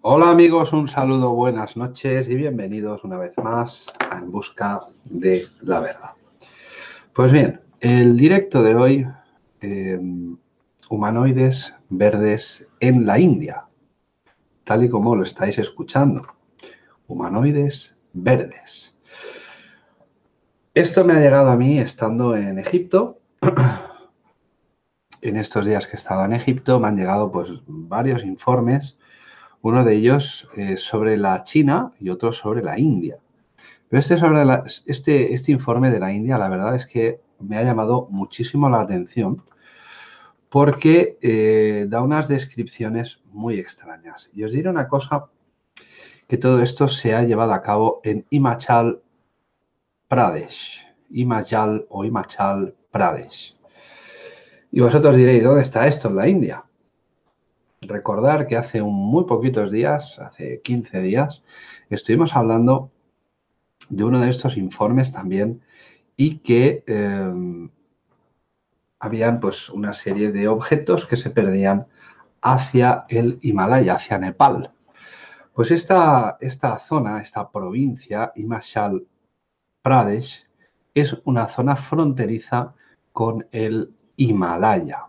Hola amigos, un saludo, buenas noches y bienvenidos una vez más a En Busca de la Verdad. Pues bien, el directo de hoy, eh, humanoides verdes en la India, tal y como lo estáis escuchando. Humanoides verdes. Esto me ha llegado a mí estando en Egipto. en estos días que he estado en Egipto me han llegado pues varios informes uno de ellos eh, sobre la China y otro sobre la India. Pero este, sobre este, este informe de la India, la verdad es que me ha llamado muchísimo la atención porque eh, da unas descripciones muy extrañas. Y os diré una cosa, que todo esto se ha llevado a cabo en Himachal Pradesh. Himachal o Himachal Pradesh. Y vosotros diréis, ¿dónde está esto en la India? Recordar que hace muy poquitos días, hace 15 días, estuvimos hablando de uno de estos informes también y que eh, habían pues una serie de objetos que se perdían hacia el Himalaya, hacia Nepal. Pues esta, esta zona, esta provincia, Himachal Pradesh, es una zona fronteriza con el Himalaya.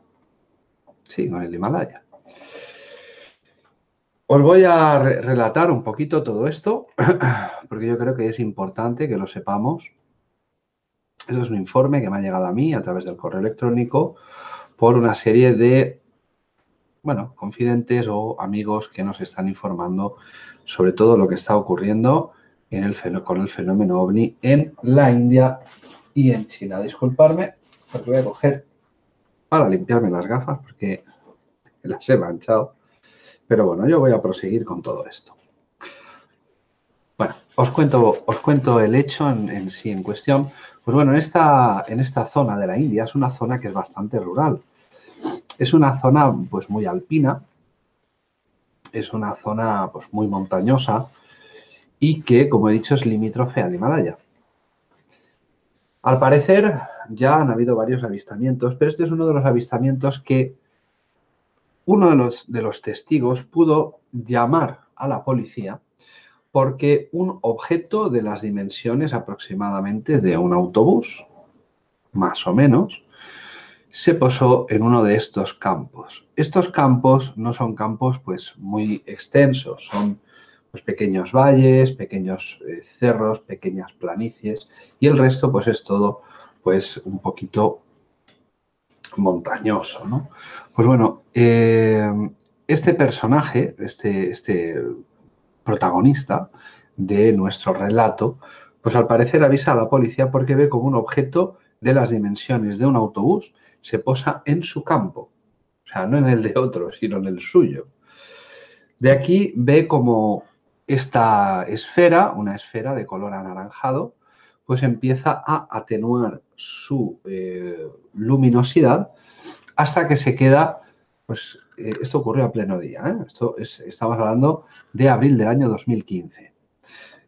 Sí, con el Himalaya. Os voy a relatar un poquito todo esto, porque yo creo que es importante que lo sepamos. Eso es un informe que me ha llegado a mí a través del correo electrónico por una serie de, bueno, confidentes o amigos que nos están informando sobre todo lo que está ocurriendo en el, con el fenómeno ovni en la India y en China. Disculparme, porque voy a coger para limpiarme las gafas porque las he manchado. Pero bueno, yo voy a proseguir con todo esto. Bueno, os cuento, os cuento el hecho en, sí en cuestión. Pues bueno, en esta, en esta zona de la India es una zona que es bastante rural. Es una zona pues muy alpina, es una zona pues muy montañosa y que, como he dicho, es limítrofe al Himalaya. Al parecer ya han habido varios avistamientos, pero este es uno de los avistamientos que uno de los, de los testigos pudo llamar a la policía porque un objeto de las dimensiones aproximadamente de un autobús, más o menos, se posó en uno de estos campos. Estos campos no son campos pues muy extensos, son pues, pequeños valles, pequeños eh, cerros, pequeñas planicies y el resto pues es todo pues un poquito montañoso, ¿no? Pues bueno, eh, este personaje, este, este protagonista de nuestro relato, pues al parecer avisa a la policía porque ve como un objeto de las dimensiones de un autobús se posa en su campo. O sea, no en el de otro, sino en el suyo. De aquí ve como esta esfera, una esfera de color anaranjado, pues empieza a atenuar su eh, luminosidad hasta que se queda, pues eh, esto ocurrió a pleno día, ¿eh? esto estamos hablando de abril del año 2015.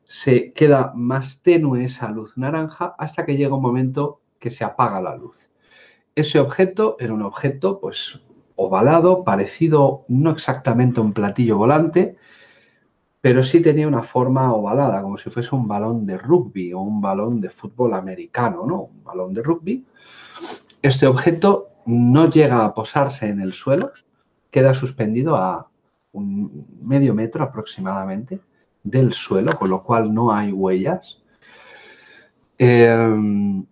Se queda más tenue esa luz naranja hasta que llega un momento que se apaga la luz. Ese objeto era un objeto pues ovalado, parecido no exactamente a un platillo volante, pero sí tenía una forma ovalada, como si fuese un balón de rugby o un balón de fútbol americano, ¿no? Un balón de rugby. Este objeto no llega a posarse en el suelo, queda suspendido a un medio metro aproximadamente del suelo, con lo cual no hay huellas. Em,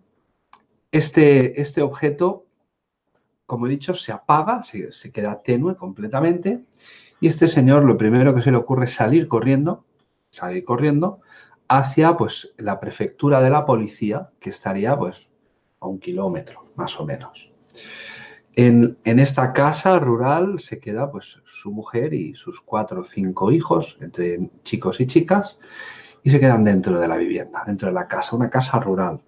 este, este objeto, como he dicho, se apaga, se, se queda tenue completamente y este señor lo primero que se le ocurre es salir corriendo, salir corriendo hacia pues la prefectura de la policía, que estaría pues a un kilómetro, más o menos. En, esta casa rural se queda pues su mujer y sus cuatro o cinco hijos, entre chicos y chicas, y se quedan dentro de la vivienda, dentro de la casa, una casa rural.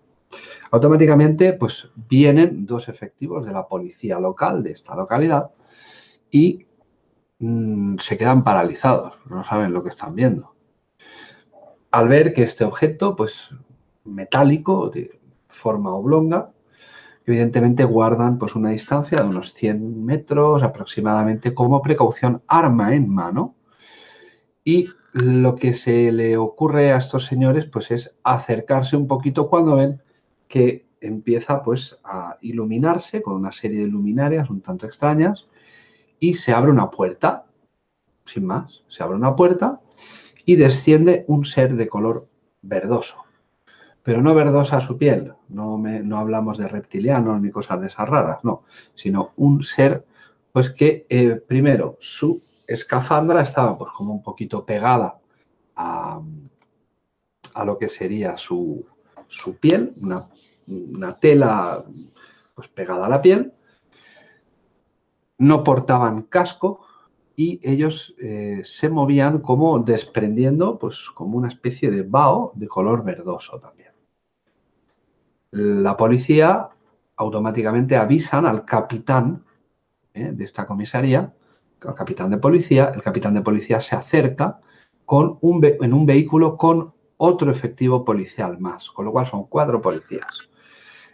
Automáticamente pues vienen dos efectivos de la policía local de esta localidad y Mm, se quedan paralizados, no saben lo que están viendo. Al ver que este objeto, pues metálico, de forma oblonga, evidentemente guardan pues una distancia de unos 100 metros aproximadamente como precaución, arma en mano, Y lo que se le ocurre a estos señores pues es acercarse un poquito cuando ven que empieza pues a iluminarse con una serie de luminarias un tanto extrañas y se abre una puerta, sin más, se abre una puerta y desciende un ser de color verdoso. Pero no verdosa su piel, no, no hablamos de reptilianos ni cosas de esas raras, no, sino un ser pues que eh, primero su escafandra estaba pues como un poquito pegada a, lo que sería su, piel, una, una, tela pues pegada a la piel, no portaban casco y ellos eh, se movían como desprendiendo pues como una especie de vaho de color verdoso también. La policía automáticamente avisan al capitán ¿eh? de esta comisaría, al capitán de policía, el capitán de policía se acerca con un en un vehículo con otro efectivo policial más, con lo cual son cuatro policías.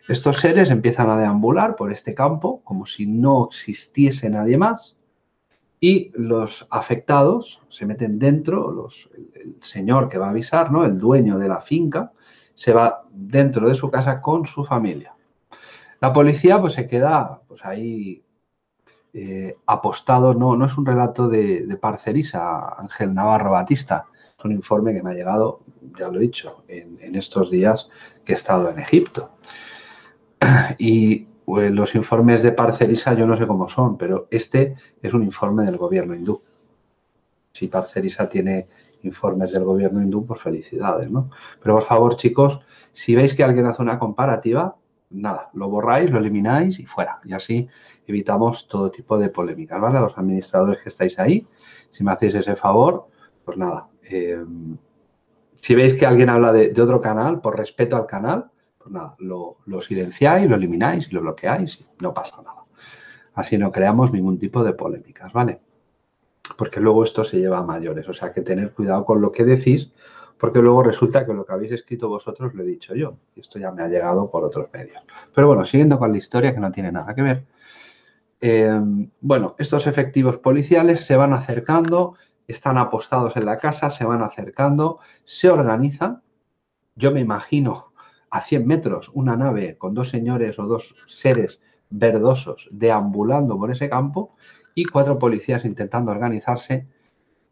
Estos seres empiezan a deambular por este campo como si no existiese nadie más y los afectados se meten dentro, el, señor que va a avisar, ¿no? el dueño de la finca, se va dentro de su casa con su familia. La policía pues se queda pues ahí eh, apostado, no, no es un relato de, de, Parcerisa, Ángel Navarro Batista, es un informe que me ha llegado, ya lo he dicho, en, estos días que he estado en Egipto. Y pues, los informes de Parcerisa yo no sé cómo son, pero este es un informe del gobierno hindú. Si Parcerisa tiene informes del gobierno hindú, pues felicidades, ¿no? Pero por favor, chicos, si veis que alguien hace una comparativa, nada, lo borráis, lo elimináis y fuera. Y así evitamos todo tipo de polémicas, ¿vale? A los administradores que estáis ahí, si me hacéis ese favor, pues nada. Eh, si veis que alguien habla de, otro canal, por respeto al canal, nada, lo, silenciáis, lo elimináis lo bloqueáis y no pasa nada. Así no creamos ningún tipo de polémicas, ¿vale? Porque luego esto se lleva a mayores, o sea que tener cuidado con lo que decís, porque luego resulta que lo que habéis escrito vosotros lo he dicho yo. Y esto ya me ha llegado por otros medios. Pero bueno, siguiendo con la historia que no tiene nada que ver. Em, bueno, estos efectivos policiales se van acercando, están apostados en la casa, se van acercando, se organizan. Yo me imagino a 100 metros una nave con dos señores o dos seres verdosos deambulando por ese campo y cuatro policías intentando organizarse.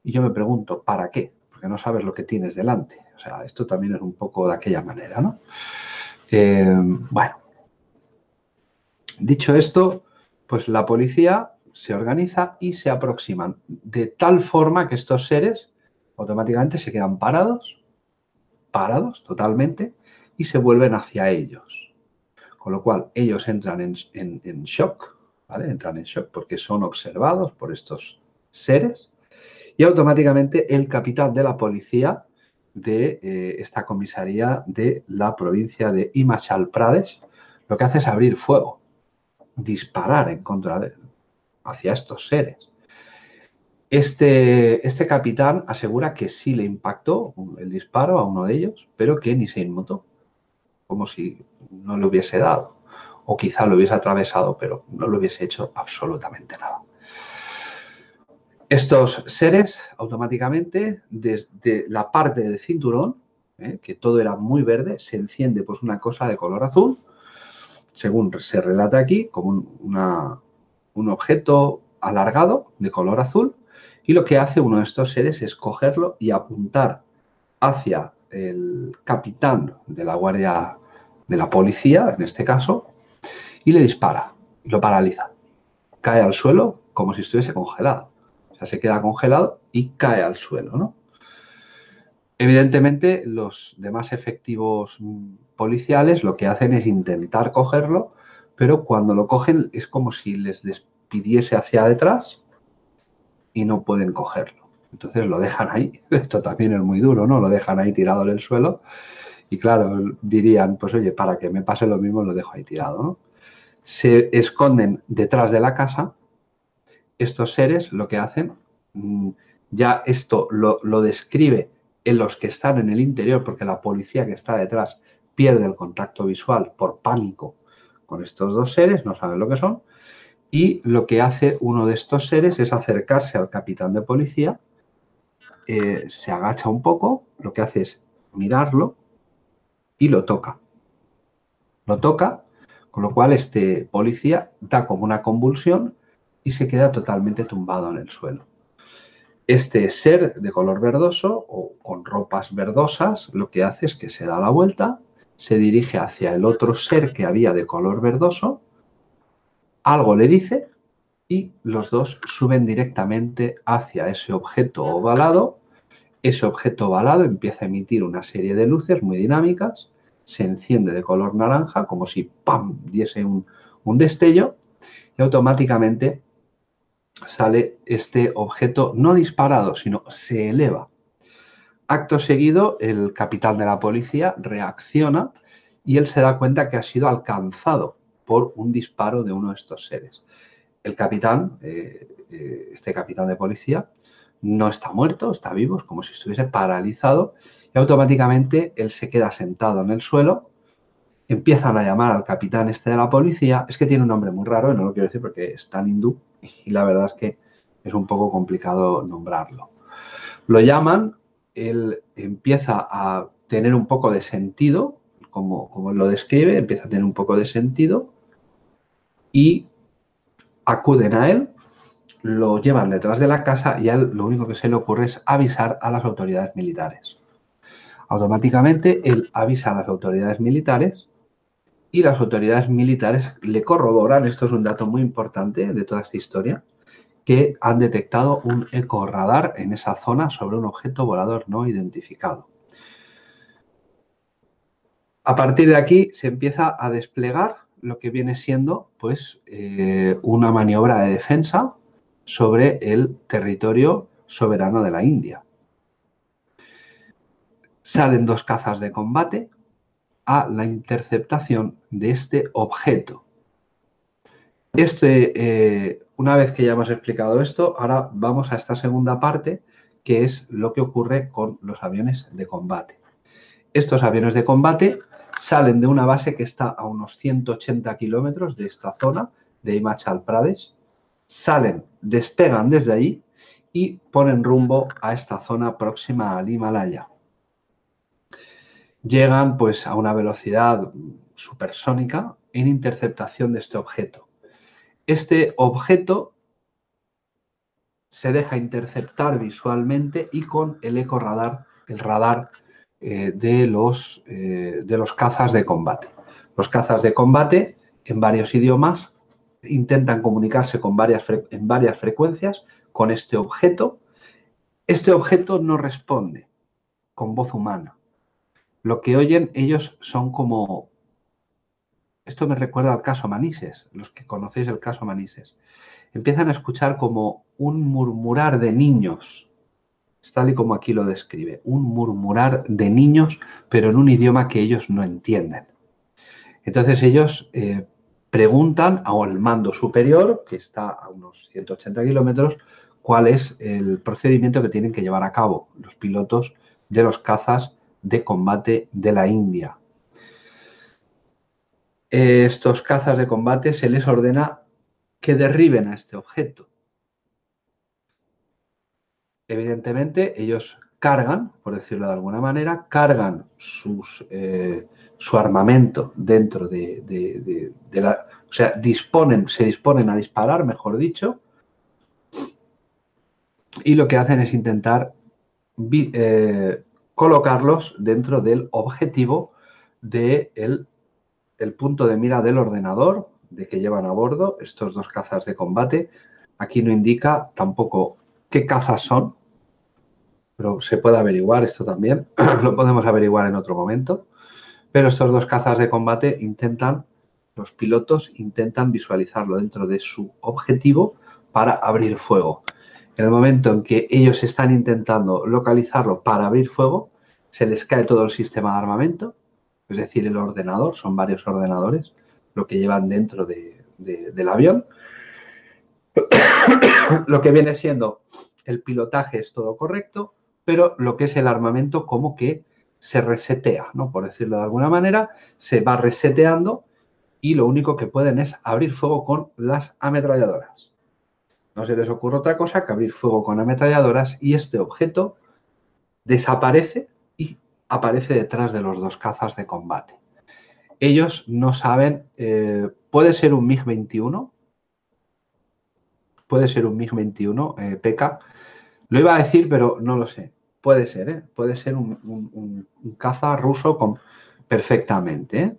Y yo me pregunto, ¿para qué? Porque no sabes lo que tienes delante. O sea, esto también es un poco de aquella manera, ¿no? Em, bueno, dicho esto, pues la policía se organiza y se aproximan de tal forma que estos seres automáticamente se quedan parados, parados totalmente, y se vuelven hacia ellos. Con lo cual ellos entran en, shock, ¿vale? Entran en shock porque son observados por estos seres y automáticamente el capitán de la policía de eh, esta comisaría de la provincia de Himachal Pradesh lo que hace es abrir fuego disparar en contra de, hacia estos seres. Este, este capitán asegura que sí le impactó el disparo a uno de ellos, pero que ni se inmutó, como si no le hubiese dado, o quizá lo hubiese atravesado, pero no le hubiese hecho absolutamente nada. Estos seres automáticamente desde la parte del cinturón, ¿eh? que todo era muy verde, se enciende pues una cosa de color azul según se relata aquí, como un, objeto alargado de color azul y lo que hace uno de estos seres es cogerlo y apuntar hacia el capitán de la guardia de la policía, en este caso, y le dispara, y lo paraliza. Cae al suelo como si estuviese congelado. O sea, se queda congelado y cae al suelo, ¿no? Evidentemente, los demás efectivos policiales lo que hacen es intentar cogerlo, pero cuando lo cogen es como si les despidiese hacia detrás y no pueden cogerlo. Entonces lo dejan ahí. Esto también es muy duro, ¿no? Lo dejan ahí tirado en el suelo. Y claro, dirían, pues oye, para que me pase lo mismo lo dejo ahí tirado, ¿no? Se esconden detrás de la casa. Estos seres lo que hacen, mm, ya esto lo, lo describe en los que están en el interior, porque la policía que está detrás pierde el contacto visual por pánico con estos dos seres, no saben lo que son, y lo que hace uno de estos seres es acercarse al capitán de policía eh, se agacha un poco, lo que hace es mirarlo y lo toca. Lo toca, con lo cual este policía da como una convulsión y se queda totalmente tumbado en el suelo. Este ser de color verdoso o con ropas verdosas lo que hace es que se da la vuelta, se dirige hacia el otro ser que había de color verdoso, algo le dice y los dos suben directamente hacia ese objeto ovalado. Ese objeto ovalado empieza a emitir una serie de luces muy dinámicas, se enciende de color naranja como si ¡pam! diese un, un destello y automáticamente sale este objeto no disparado, sino se eleva. Acto seguido, el capitán de la policía reacciona y él se da cuenta que ha sido alcanzado por un disparo de uno de estos seres el capitán, eh, eh, este capitán de policía, no está muerto, está vivo, es como si estuviese paralizado y automáticamente él se queda sentado en el suelo. Empiezan a llamar al capitán este de la policía. Es que tiene un nombre muy raro y no lo quiero decir porque es tan hindú y la verdad es que es un poco complicado nombrarlo. Lo llaman, él empieza a tener un poco de sentido, como, como lo describe, empieza a tener un poco de sentido y acuden a él, lo llevan detrás de la casa y a él lo único que se le ocurre es avisar a las autoridades militares. Automáticamente él avisa a las autoridades militares y las autoridades militares le corroboran, esto es un dato muy importante de toda esta historia, que han detectado un eco radar en esa zona sobre un objeto volador no identificado. A partir de aquí se empieza a desplegar lo que viene siendo pues eh, una maniobra de defensa sobre el territorio soberano de la India. Salen dos cazas de combate a la interceptación de este objeto. Este, eh, una vez que ya hemos explicado esto, ahora vamos a esta segunda parte, que es lo que ocurre con los aviones de combate. Estos aviones de combate salen de una base que está a unos 180 kilómetros de esta zona de Himachal Pradesh, salen, despegan desde ahí y ponen rumbo a esta zona próxima al Himalaya. Llegan pues a una velocidad supersónica en interceptación de este objeto. Este objeto se deja interceptar visualmente y con el eco radar, el radar eh, de, los, eh, de los cazas de combate. Los cazas de combate en varios idiomas intentan comunicarse con varias en varias frecuencias con este objeto. Este objeto no responde con voz humana. Lo que oyen ellos son como... Esto me recuerda al caso Manises, los que conocéis el caso Manises. Empiezan a escuchar como un murmurar de niños tal y como aquí lo describe, un murmurar de niños, pero en un idioma que ellos no entienden. Entonces ellos eh, preguntan al mando superior, que está a unos 180 kilómetros, cuál es el procedimiento que tienen que llevar a cabo los pilotos de los cazas de combate de la India. Estos cazas de combate se les ordena que derriben a este objeto. Evidentemente, ellos cargan, por decirlo de alguna manera, cargan eh, su armamento dentro de, la... O sea, disponen, se disponen a disparar, mejor dicho, y lo que hacen es intentar eh, colocarlos dentro del objetivo del de el punto de mira del ordenador de que llevan a bordo estos dos cazas de combate. Aquí no indica tampoco qué cazas son, pero se puede averiguar esto también, lo podemos averiguar en otro momento. Pero estos dos cazas de combate intentan, los pilotos intentan visualizarlo dentro de su objetivo para abrir fuego. En el momento en que ellos están intentando localizarlo para abrir fuego, se les cae todo el sistema de armamento, es decir, el ordenador, son varios ordenadores, lo que llevan dentro del avión. lo que viene siendo el pilotaje es todo correcto, pero lo que es el armamento como que se resetea, ¿no? Por decirlo de alguna manera, se va reseteando y lo único que pueden es abrir fuego con las ametralladoras. No se les ocurre otra cosa que abrir fuego con ametralladoras y este objeto desaparece y aparece detrás de los dos cazas de combate. Ellos no saben, eh, puede ser un MiG-21, puede ser un MiG-21, eh, PK. Lo iba a decir, pero no lo sé. Puede ser, ¿eh? puede ser un, caza ruso con, perfectamente. ¿eh?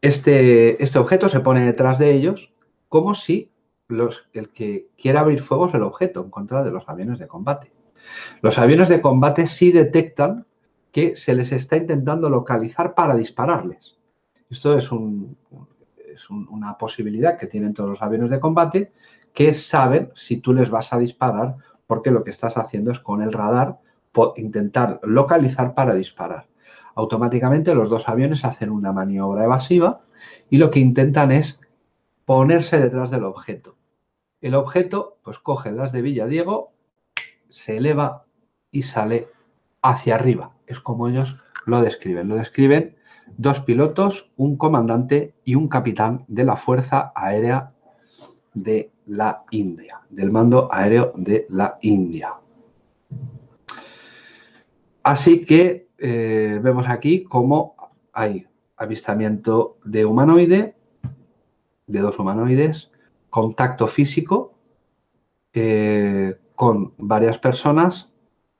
Este, este objeto se pone detrás de ellos como si los, el que quiera abrir fuego es el objeto en contra de los aviones de combate. Los aviones de combate sí detectan que se les está intentando localizar para dispararles. Esto es, es una posibilidad que tienen todos los aviones de combate que saben si tú les vas a disparar porque lo que estás haciendo es con el radar intentar localizar para disparar. Automáticamente los dos aviones hacen una maniobra evasiva y lo que intentan es ponerse detrás del objeto. El objeto, pues coge las de Villadiego, se eleva y sale hacia arriba. Es como ellos lo describen. Lo describen dos pilotos, un comandante y un capitán de la Fuerza Aérea de la India, del mando aéreo de la India. Así que eh, vemos aquí cómo hay avistamiento de humanoide, de dos humanoides, contacto físico eh, con varias personas.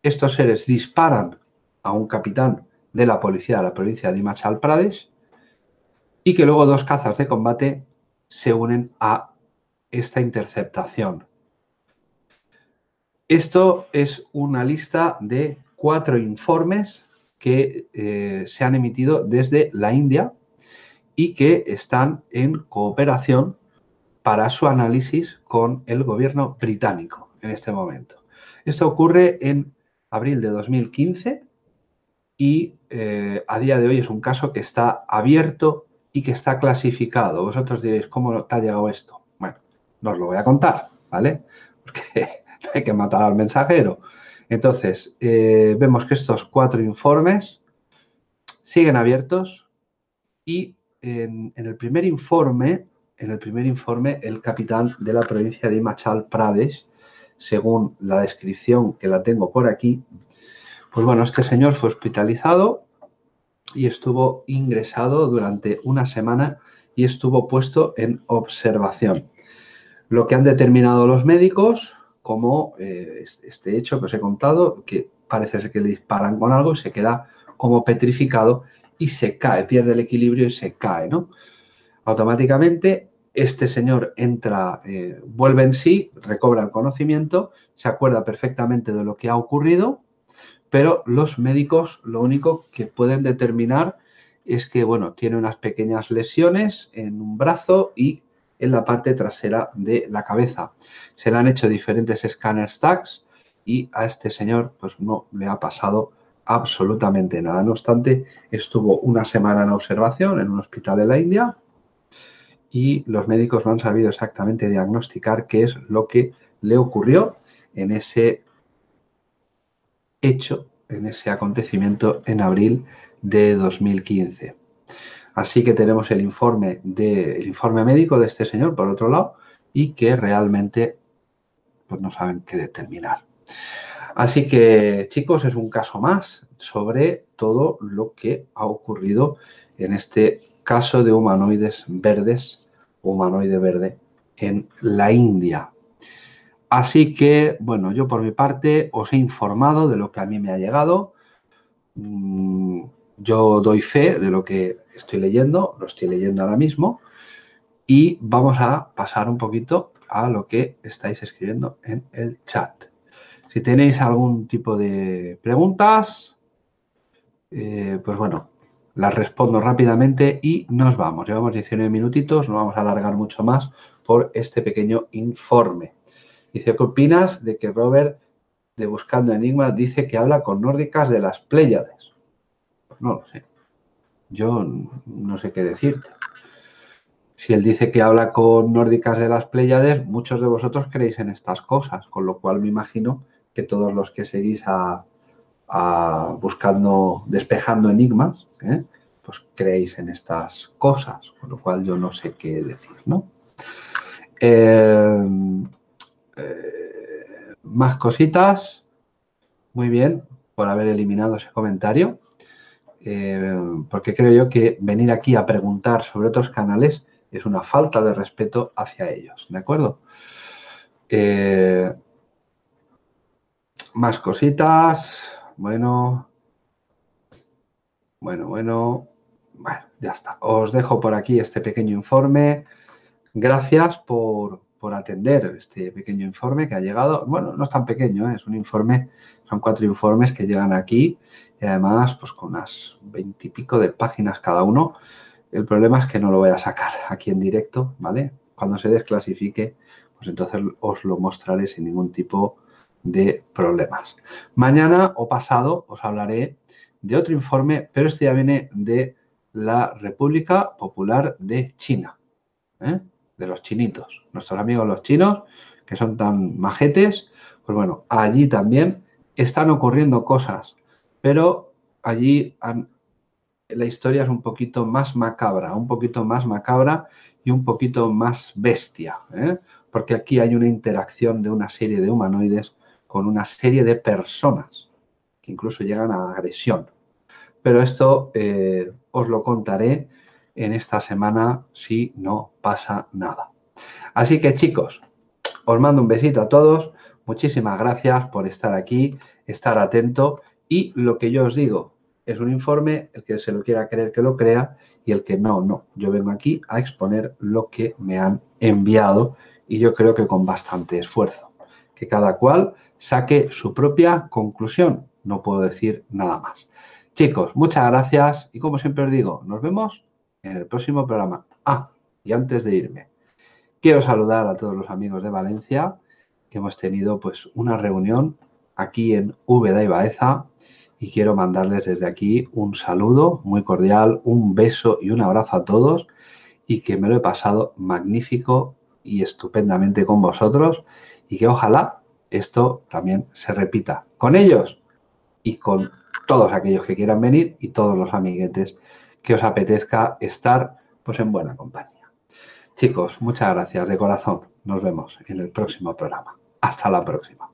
Estos seres disparan a un capitán de la policía de la provincia de Himachal Pradesh y que luego dos cazas de combate se unen a esta interceptación. Esto es una lista de cuatro informes que eh, se han emitido desde la India y que están en cooperación para su análisis con el gobierno británico en este momento. Esto ocurre en abril de 2015 y eh, a día de hoy es un caso que está abierto y que está clasificado. Vosotros diréis, ¿cómo te ha llegado esto? no os lo voy a contar, ¿vale? Porque hay que matar al mensajero. Entonces, eh, vemos que estos cuatro informes siguen abiertos y en, el primer informe, en el primer informe, el capitán de la provincia de Himachal Pradesh, según la descripción que la tengo por aquí, pues bueno, este señor fue hospitalizado y estuvo ingresado durante una semana y estuvo puesto en observación lo que han determinado los médicos como eh, este hecho que os he contado, que parece ser que le disparan con algo y se queda como petrificado y se cae, pierde el equilibrio y se cae, ¿no? Automáticamente este señor entra, eh, vuelve en sí, recobra el conocimiento, se acuerda perfectamente de lo que ha ocurrido, pero los médicos lo único que pueden determinar es que, bueno, tiene unas pequeñas lesiones en un brazo y en la parte trasera de la cabeza. Se le han hecho diferentes escáneres tags y a este señor pues no le ha pasado absolutamente nada. No obstante, estuvo una semana en observación en un hospital de la India y los médicos no han sabido exactamente diagnosticar qué es lo que le ocurrió en ese hecho, en ese acontecimiento en abril de 2015. Así que tenemos el informe, de, informe médico de este señor, por otro lado, y que realmente pues, no saben qué determinar. Así que, chicos, es un caso más sobre todo lo que ha ocurrido en este caso de humanoides verdes, humanoide verde, en la India. Así que, bueno, yo por mi parte os he informado de lo que a mí me ha llegado. Mm, yo doy fe de lo que estoy leyendo, lo estoy leyendo ahora mismo y vamos a pasar un poquito a lo que estáis escribiendo en el chat. Si tenéis algún tipo de preguntas, eh, pues bueno, las respondo rápidamente y nos vamos. Llevamos 19 minutitos, no vamos a alargar mucho más por este pequeño informe. Dice, ¿qué opinas de que Robert de Buscando Enigmas dice que habla con nórdicas de las Pléyades? Pues no lo sé yo no sé qué decirte. Si él dice que habla con nórdicas de las Pléyades, muchos de vosotros creéis en estas cosas, con lo cual me imagino que todos los que seguís a, buscando, despejando enigmas, ¿eh? pues creéis en estas cosas, con lo cual yo no sé qué decir, ¿no? Eh, eh, más cositas. Muy bien. por haber eliminado ese comentario, eh, porque creo yo que venir aquí a preguntar sobre otros canales es una falta de respeto hacia ellos, ¿de acuerdo? Eh, más cositas, bueno, bueno, bueno, bueno, ya está. Os dejo por aquí este pequeño informe. Gracias por, atender este pequeño informe que ha llegado. Bueno, no es tan pequeño, ¿eh? es un informe, son cuatro informes que llegan aquí y además pues con unas veintipico de páginas cada uno. El problema es que no lo voy a sacar aquí en directo, ¿vale? Cuando se desclasifique, pues entonces os lo mostraré sin ningún tipo de problemas. Mañana o pasado os hablaré de otro informe, pero este ya viene de la República Popular de China. ¿eh? De los chinitos, nuestros amigos los chinos, que son tan majetes, pues bueno, allí también están ocurriendo cosas, pero allí la historia es un poquito más macabra, un poquito más macabra y un poquito más bestia, ¿eh? porque aquí hay una interacción de una serie de humanoides con una serie de personas que incluso llegan a agresión. Pero esto eh, os lo contaré en esta semana si no pasa nada. Así que chicos, os mando un besito a todos. Muchísimas gracias por estar aquí, estar atento y lo que yo os digo es un informe, el que se lo quiera creer que lo crea y el que no, no. Yo vengo aquí a exponer lo que me han enviado y yo creo que con bastante esfuerzo. Que cada cual saque su propia conclusión. No puedo decir nada más. Chicos, muchas gracias y como siempre os digo, nos vemos en el próximo programa. Ah, y antes de irme, quiero saludar a todos los amigos de Valencia que hemos tenido pues una reunión aquí en Úbeda y Baeza y quiero mandarles desde aquí un saludo muy cordial, un beso y un abrazo a todos y que me lo he pasado magnífico y estupendamente con vosotros y que ojalá esto también se repita con ellos y con todos aquellos que quieran venir y todos los amiguetes que os apetezca estar pues en buena compañía. Chicos, muchas gracias de corazón. Nos vemos en el próximo programa. Hasta la próxima.